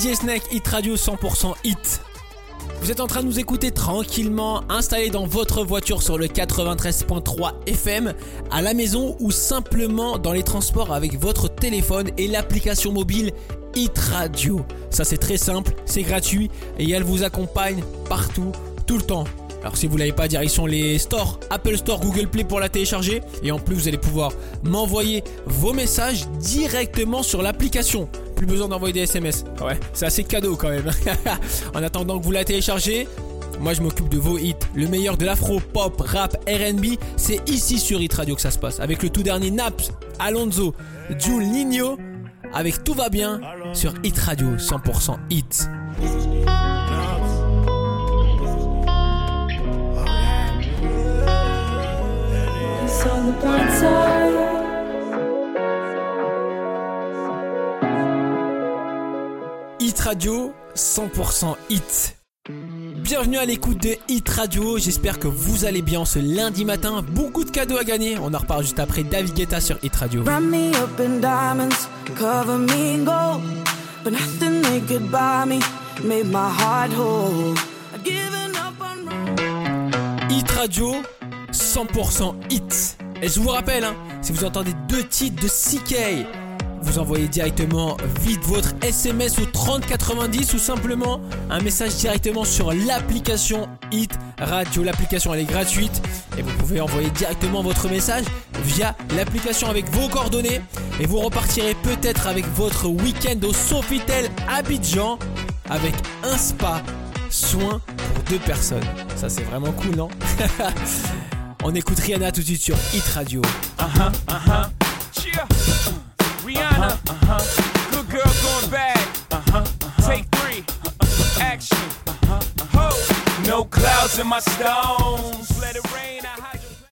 DJ Snake Hit Radio 100% Hit. Vous êtes en train de nous écouter tranquillement, installé dans votre voiture sur le 93.3 FM, à la maison ou simplement dans les transports avec votre téléphone et l'application mobile Hit Radio. Ça c'est très simple, c'est gratuit et elle vous accompagne partout, tout le temps. Alors si vous l'avez pas, direction les stores, Apple Store, Google Play pour la télécharger. Et en plus, vous allez pouvoir m'envoyer vos messages directement sur l'application. Plus besoin d'envoyer des SMS. Ouais, c'est assez cadeau quand même. en attendant que vous la téléchargez, moi je m'occupe de vos hits. Le meilleur de l'afro, pop, rap, RB, c'est ici sur Hit Radio que ça se passe. Avec le tout dernier Naps, Alonso, Jules Nino, avec Tout va bien sur Hit Radio 100% Hit. Hit Radio 100% hit. Bienvenue à l'écoute de Hit Radio, j'espère que vous allez bien ce lundi matin, beaucoup de cadeaux à gagner, on en reparle juste après David Guetta sur Hit Radio. Hit Radio 100% hit. Et je vous rappelle, hein, si vous entendez deux titres de CK, vous envoyez directement vite votre SMS au 3090 ou simplement un message directement sur l'application Hit Radio. L'application elle est gratuite et vous pouvez envoyer directement votre message via l'application avec vos coordonnées et vous repartirez peut-être avec votre week-end au Sofitel Abidjan avec un spa, soin pour deux personnes. Ça c'est vraiment cool, non? On écoute Rihanna tout de suite sur Hit Radio. Rihanna. Clouds in my stones. Let it rain